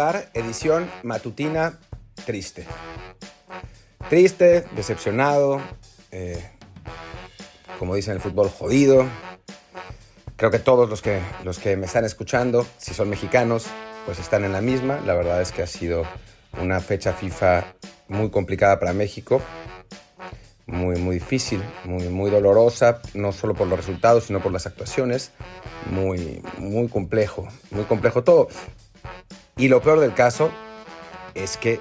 Edición matutina triste. Triste, decepcionado, eh, como dicen en el fútbol, jodido. Creo que todos los que, los que me están escuchando, si son mexicanos, pues están en la misma. La verdad es que ha sido una fecha FIFA muy complicada para México, muy, muy difícil, muy, muy dolorosa, no solo por los resultados, sino por las actuaciones. Muy, muy complejo, muy complejo todo. Y lo peor del caso es que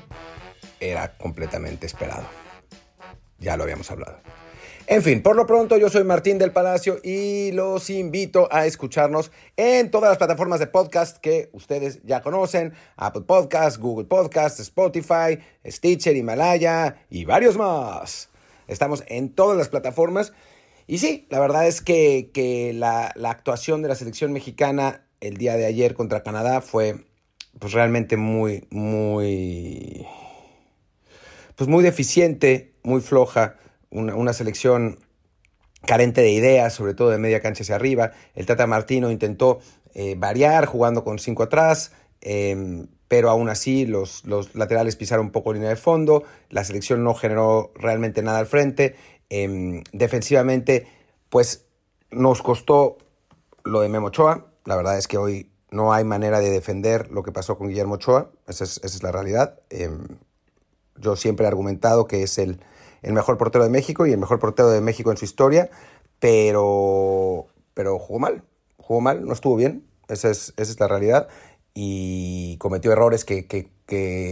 era completamente esperado. Ya lo habíamos hablado. En fin, por lo pronto yo soy Martín del Palacio y los invito a escucharnos en todas las plataformas de podcast que ustedes ya conocen, Apple Podcasts, Google Podcasts, Spotify, Stitcher, Himalaya y varios más. Estamos en todas las plataformas y sí, la verdad es que, la, la actuación de la selección mexicana el día de ayer contra Canadá fue pues realmente muy, muy, pues muy deficiente, muy floja, una, selección carente de ideas, sobre todo de media cancha hacia arriba. El Tata Martino intentó eh, variar jugando con cinco atrás, em, pero aún así los, los, laterales pisaron un poco línea de fondo, la selección no generó realmente nada al frente. Em, defensivamente, pues nos costó lo de Memo Ochoa. La verdad es que hoy no hay manera de defender lo que pasó con Guillermo Ochoa, esa es, la realidad. Em, yo siempre he argumentado que es el, mejor portero de México y el mejor portero de México en su historia, pero, pero jugó mal, jugó mal, no estuvo bien, esa es, la realidad, y cometió errores que, que,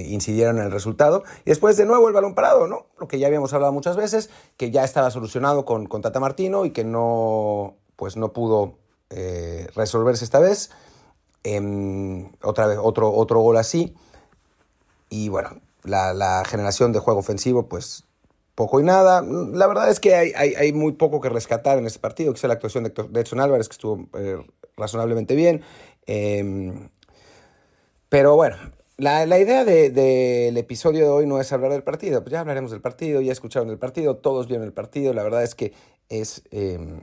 incidieron en el resultado. Y después de nuevo el balón parado, ¿no? Lo que ya habíamos hablado muchas veces, que ya estaba solucionado con, con Tata Martino y que no, pues no pudo eh, resolverse esta vez. Em, otra vez, otro, otro gol así. Y bueno, la, generación de juego ofensivo, pues poco y nada. La verdad es que hay, hay, muy poco que rescatar en este partido, es la actuación de, Edson Álvarez, que estuvo eh, razonablemente bien. Em, pero bueno, la, idea del episodio de hoy no es hablar del partido, pues ya hablaremos del partido, ya escucharon el partido, todos vieron el partido, la verdad es que es, em,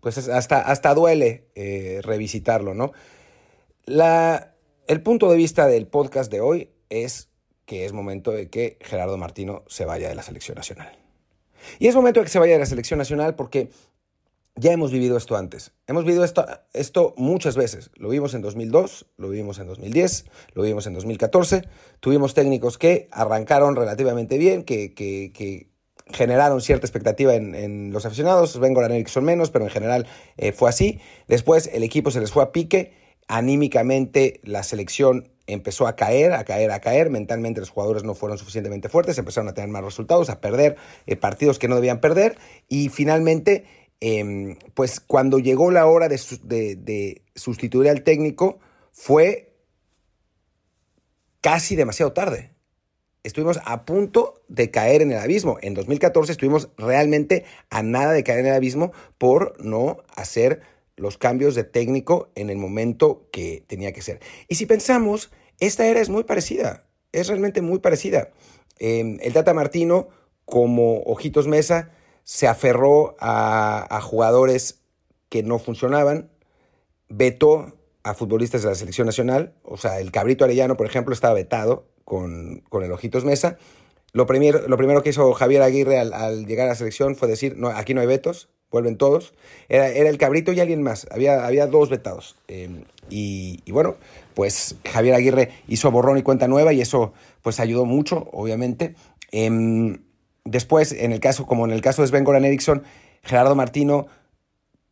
pues hasta, hasta duele eh, revisitarlo, ¿no? El punto de vista del podcast de hoy es que es momento de que Gerardo Martino se vaya de la selección nacional. Y es momento de que se vaya de la selección nacional porque ya hemos vivido esto antes. Hemos vivido esto, muchas veces. Lo vimos en 2002, lo vivimos en 2010, lo vimos en 2014. Tuvimos técnicos que arrancaron relativamente bien, que, generaron cierta expectativa en, los aficionados. Vengo a Erickson menos, pero en general eh, fue así. Después el equipo se les fue a pique anímicamente la selección empezó a caer, a caer, a caer, mentalmente los jugadores no fueron suficientemente fuertes, empezaron a tener más resultados, a perder eh, partidos que no debían perder y finalmente, em, pues cuando llegó la hora de, de, sustituir al técnico fue casi demasiado tarde. Estuvimos a punto de caer en el abismo. En 2014 estuvimos realmente a nada de caer en el abismo por no hacer los cambios de técnico en el momento que tenía que ser. Y si pensamos, esta era es muy parecida, es realmente muy parecida. Em, el Tata Martino, como Ojitos Mesa, se aferró a, jugadores que no funcionaban, vetó a futbolistas de la selección nacional, o sea, el Cabrito Arellano, por ejemplo, estaba vetado con, el Ojitos Mesa. Lo primero, lo primero que hizo Javier Aguirre al, al, llegar a la selección fue decir, no, aquí no hay vetos, vuelven todos. Era, era, el cabrito y alguien más. Había, había dos vetados. Em, y, bueno, pues Javier Aguirre hizo borrón y cuenta nueva y eso pues ayudó mucho, obviamente. Em, después, en el caso, como en el caso de Sven Goran Eriksson, Gerardo Martino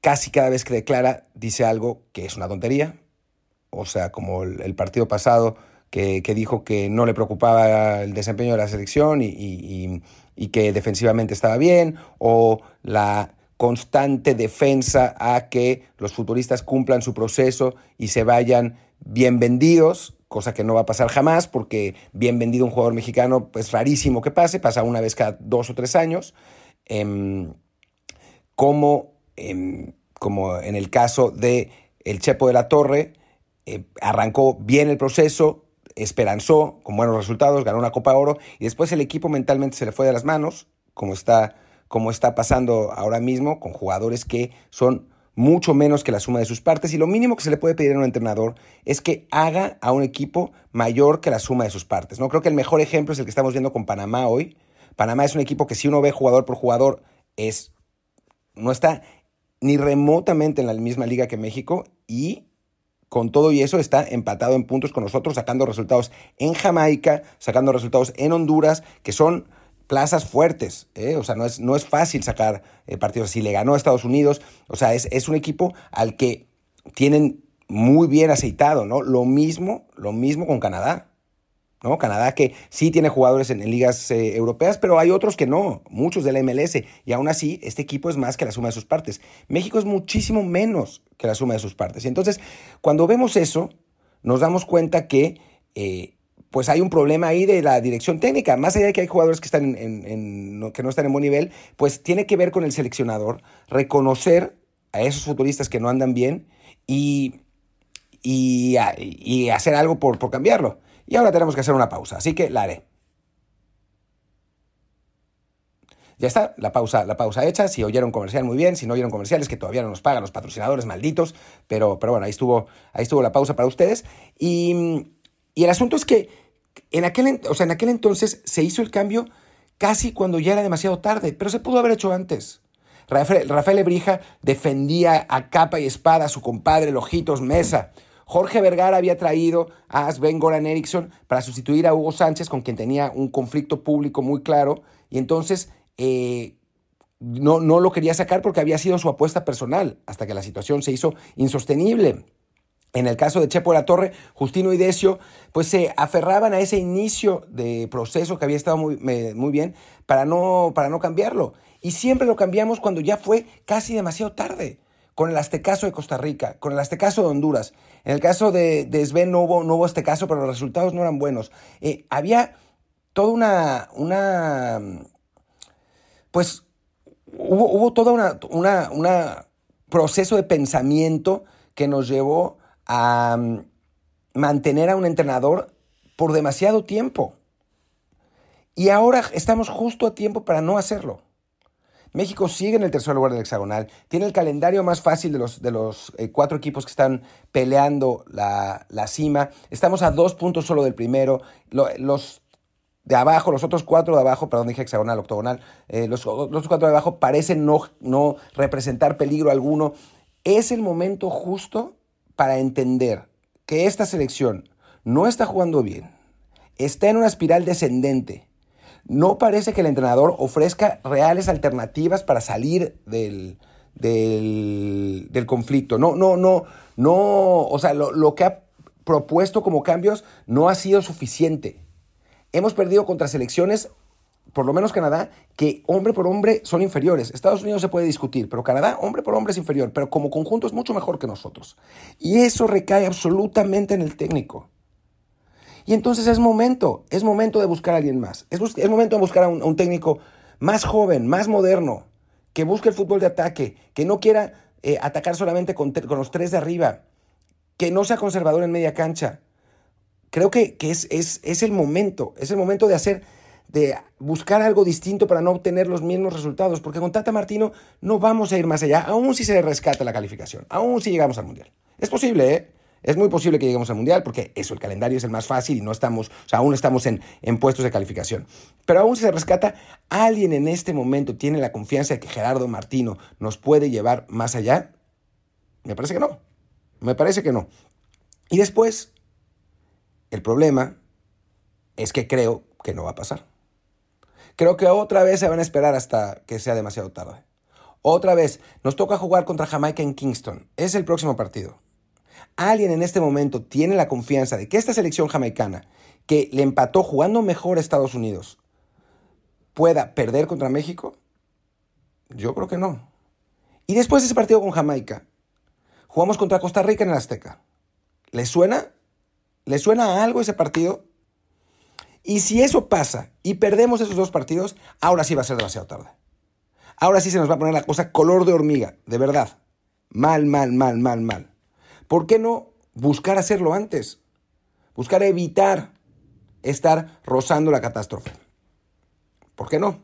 casi cada vez que declara dice algo que es una tontería. O sea, como el, partido pasado que, dijo que no le preocupaba el desempeño de la selección y, y que defensivamente estaba bien, o la constante defensa a que los futuristas cumplan su proceso y se vayan bien vendidos, cosa que no va a pasar jamás, porque bien vendido un jugador mexicano es pues, rarísimo que pase, pasa una vez cada dos o tres años, em, como, em, como en el caso de el Chepo de la Torre, eh, arrancó bien el proceso, esperanzó con buenos resultados, ganó una Copa Oro y después el equipo mentalmente se le fue de las manos, como está como está pasando ahora mismo con jugadores que son mucho menos que la suma de sus partes y lo mínimo que se le puede pedir a un entrenador es que haga a un equipo mayor que la suma de sus partes. ¿no? Creo que el mejor ejemplo es el que estamos viendo con Panamá hoy. Panamá es un equipo que si uno ve jugador por jugador es no está ni remotamente en la misma liga que México y con todo y eso está empatado en puntos con nosotros, sacando resultados en Jamaica, sacando resultados en Honduras, que son plazas fuertes. ¿eh? O sea, no es, no es fácil sacar eh, partidos así. Le ganó a Estados Unidos. O sea, es, es, un equipo al que tienen muy bien aceitado, ¿no? Lo mismo, lo mismo con Canadá. ¿no? Canadá que sí tiene jugadores en, ligas eh, europeas, pero hay otros que no, muchos de la MLS, y aún así este equipo es más que la suma de sus partes. México es muchísimo menos que la suma de sus partes. Y entonces, cuando vemos eso, nos damos cuenta que pues hay un problema ahí de la dirección técnica. Más allá de que hay jugadores que, están en, que no están en buen nivel, pues tiene que ver con el seleccionador, reconocer a esos futbolistas que no andan bien y, y, hacer algo por, por, cambiarlo. Y ahora tenemos que hacer una pausa, así que la haré. Ya está, la pausa, la pausa hecha. Si oyeron comercial, muy bien. Si no oyeron comerciales, que todavía no nos pagan los patrocinadores malditos. Pero, pero bueno, ahí estuvo, ahí estuvo la pausa para ustedes. Y y el asunto es que en aquel, o sea, en aquel entonces se hizo el cambio casi cuando ya era demasiado tarde, pero se pudo haber hecho antes. Rafael, Rafael Ebrija defendía a capa y espada a su compadre Lojitos Mesa. Jorge Vergara había traído a Sven Goran Eriksson para sustituir a Hugo Sánchez, con quien tenía un conflicto público muy claro, y entonces eh, no, no lo quería sacar porque había sido su apuesta personal, hasta que la situación se hizo insostenible. En el caso de Chepo de la Torre, Justino y Decio, pues se aferraban a ese inicio de proceso que había estado muy, bien para no, para no cambiarlo. Y siempre lo cambiamos cuando ya fue casi demasiado tarde. Con el Aztecaso de Costa Rica, con el Aztecaso de Honduras. En el caso de, de Sven no hubo, no hubo Aztecaso, pero los resultados no eran buenos. Eh, había toda una, una pues hubo, hubo todo una, una, una proceso de pensamiento que nos llevó a mm, mantener a un entrenador por demasiado tiempo. Y ahora estamos justo a tiempo para no hacerlo. México sigue en el tercer lugar del hexagonal, tiene el calendario más fácil de los, de los eh, cuatro equipos que están peleando la, cima. Estamos a dos puntos solo del primero. los de abajo, los otros cuatro de abajo, perdón, dije hexagonal, octogonal, eh, los, los cuatro de abajo parecen no, no representar peligro alguno. Es el momento justo para entender que esta selección no está jugando bien, está en una espiral descendente, no parece que el entrenador ofrezca reales alternativas para salir del, del, conflicto. No, no, no, no, o sea, lo, lo que ha propuesto como cambios no ha sido suficiente. Hemos perdido contra selecciones por lo menos Canadá, que hombre por hombre son inferiores. Estados Unidos se puede discutir, pero Canadá, hombre por hombre, es inferior, pero como conjunto es mucho mejor que nosotros. Y eso recae absolutamente en el técnico. Y entonces es momento, es momento de buscar a alguien más. Es, momento de buscar a un, técnico más joven, más moderno, que busque el fútbol de ataque, que no quiera eh, atacar solamente con, los tres de arriba, que no sea conservador en media cancha. Creo que, es, es, es el momento, es el momento de hacer de buscar algo distinto para no obtener los mismos resultados, porque con Tata Martino no vamos a ir más allá, aún si se rescata la calificación, aún si llegamos al Mundial. Es posible, ¿eh? Es muy posible que lleguemos al Mundial porque eso, el calendario es el más fácil y no estamos, o sea, aún estamos en, en puestos de calificación. Pero aún si se rescata, ¿alguien en este momento tiene la confianza de que Gerardo Martino nos puede llevar más allá? Me parece que no. Me parece que no. Y después, el problema es que creo que no va a pasar. Creo que otra vez se van a esperar hasta que sea demasiado tarde. Otra vez, nos toca jugar contra Jamaica en Kingston. Es el próximo partido. ¿Alguien en este momento tiene la confianza de que esta selección jamaicana, que le empató jugando mejor a Estados Unidos, pueda perder contra México? Yo creo que no. Y después de ese partido con Jamaica, jugamos contra Costa Rica en el Azteca. ¿Le suena? ¿Le suena a algo ese partido? Y si eso pasa y perdemos esos dos partidos, ahora sí va a ser demasiado tarde. Ahora sí se nos va a poner la cosa color de hormiga, de verdad. Mal, mal, mal, mal, mal. ¿Por qué no buscar hacerlo antes? Buscar evitar estar rozando la catástrofe. ¿Por qué no?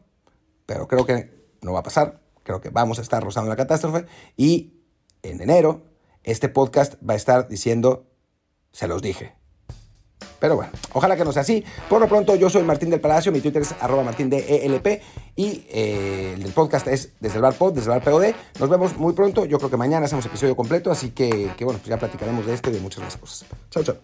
Pero creo que no va a pasar. Creo que vamos a estar rozando la catástrofe y en enero, este podcast va a estar diciendo, se los dije. Pero bueno, ojalá que no sea así. Por lo pronto, yo soy Martín del Palacio, mi Twitter es arroba martindelp y eh, el podcast es desde el bar pod, desde el bar POD. Nos vemos muy pronto, yo creo que mañana hacemos episodio completo, así que, que bueno, pues ya platicaremos de esto y de muchas más cosas. Chao, chao.